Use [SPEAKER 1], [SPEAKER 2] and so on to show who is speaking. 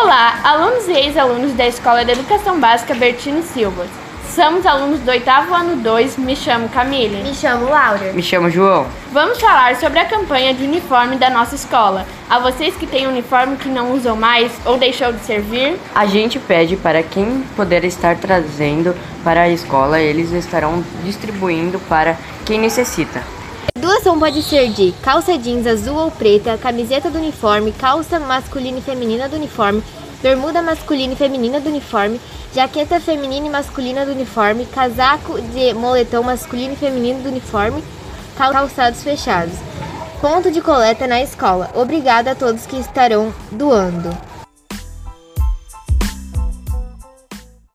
[SPEAKER 1] Olá, alunos e ex-alunos da Escola de Educação Básica Bertino Silva. Somos alunos do oitavo ano 2, me chamo Camille.
[SPEAKER 2] Me chamo Laura.
[SPEAKER 3] Me chamo João.
[SPEAKER 1] Vamos falar sobre a campanha de uniforme da nossa escola. A vocês que têm uniforme que não usam mais ou deixou de servir,
[SPEAKER 3] A gente pede para quem puder estar trazendo para a escola, eles estarão distribuindo para quem necessita.
[SPEAKER 2] Pode ser de calça jeans azul ou preta, camiseta do uniforme, calça masculina e feminina do uniforme, bermuda masculina e feminina do uniforme, jaqueta feminina e masculina do uniforme, casaco de moletom masculino e feminino do uniforme, cal- calçados fechados. Ponto de coleta na escola. Obrigada a todos que estarão doando.